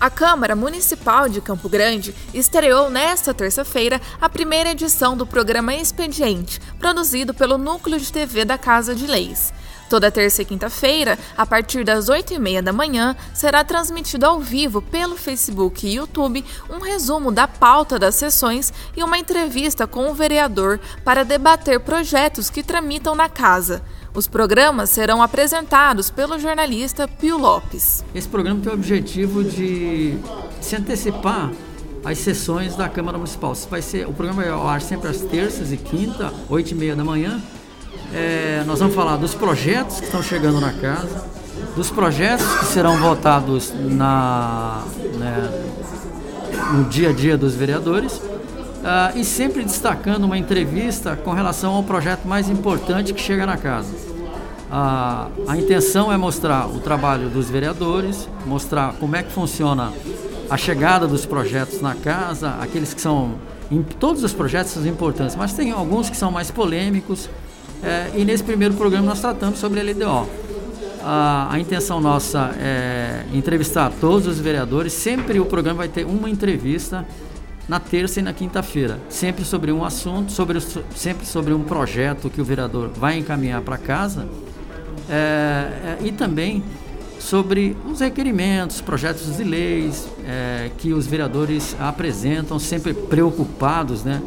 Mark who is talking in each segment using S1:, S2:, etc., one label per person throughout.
S1: A Câmara Municipal de Campo Grande estreou nesta terça-feira a primeira edição do programa Expediente, produzido pelo Núcleo de TV da Casa de Leis. Toda terça e quinta-feira, a partir das 8 e meia da manhã, será transmitido ao vivo pelo Facebook e YouTube um resumo da pauta das sessões e uma entrevista com o vereador para debater projetos que tramitam na casa. Os programas serão apresentados pelo jornalista Pio Lopes.
S2: Esse programa tem o objetivo de se antecipar às sessões da Câmara Municipal. Vai ser, o programa vai ao ar sempre às terças e quinta, oito e meia da manhã. É, nós vamos falar dos projetos que estão chegando na casa, dos projetos que serão votados na, né, no dia a dia dos vereadores Uh, e sempre destacando uma entrevista com relação ao projeto mais importante que chega na casa. Uh, a intenção é mostrar o trabalho dos vereadores, mostrar como é que funciona a chegada dos projetos na casa, aqueles que são. Em, todos os projetos são importantes, mas tem alguns que são mais polêmicos. Eh, e nesse primeiro programa nós tratamos sobre a LDO. Uh, a intenção nossa é entrevistar todos os vereadores. Sempre o programa vai ter uma entrevista na terça e na quinta-feira, sempre sobre um assunto, sobre, sempre sobre um projeto que o vereador vai encaminhar para casa é, é, e também sobre os requerimentos, projetos de leis é, que os vereadores apresentam, sempre preocupados né,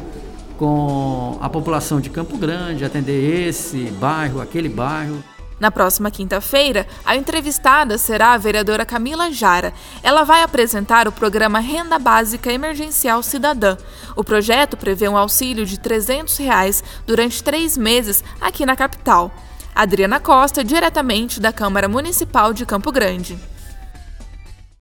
S2: com a população de Campo Grande, atender esse bairro, aquele bairro.
S1: Na próxima quinta-feira, a entrevistada será a vereadora Camila Jara. Ela vai apresentar o programa Renda Básica Emergencial Cidadã. O projeto prevê um auxílio de 300 reais durante três meses aqui na capital. Adriana Costa, diretamente da Câmara Municipal de Campo Grande.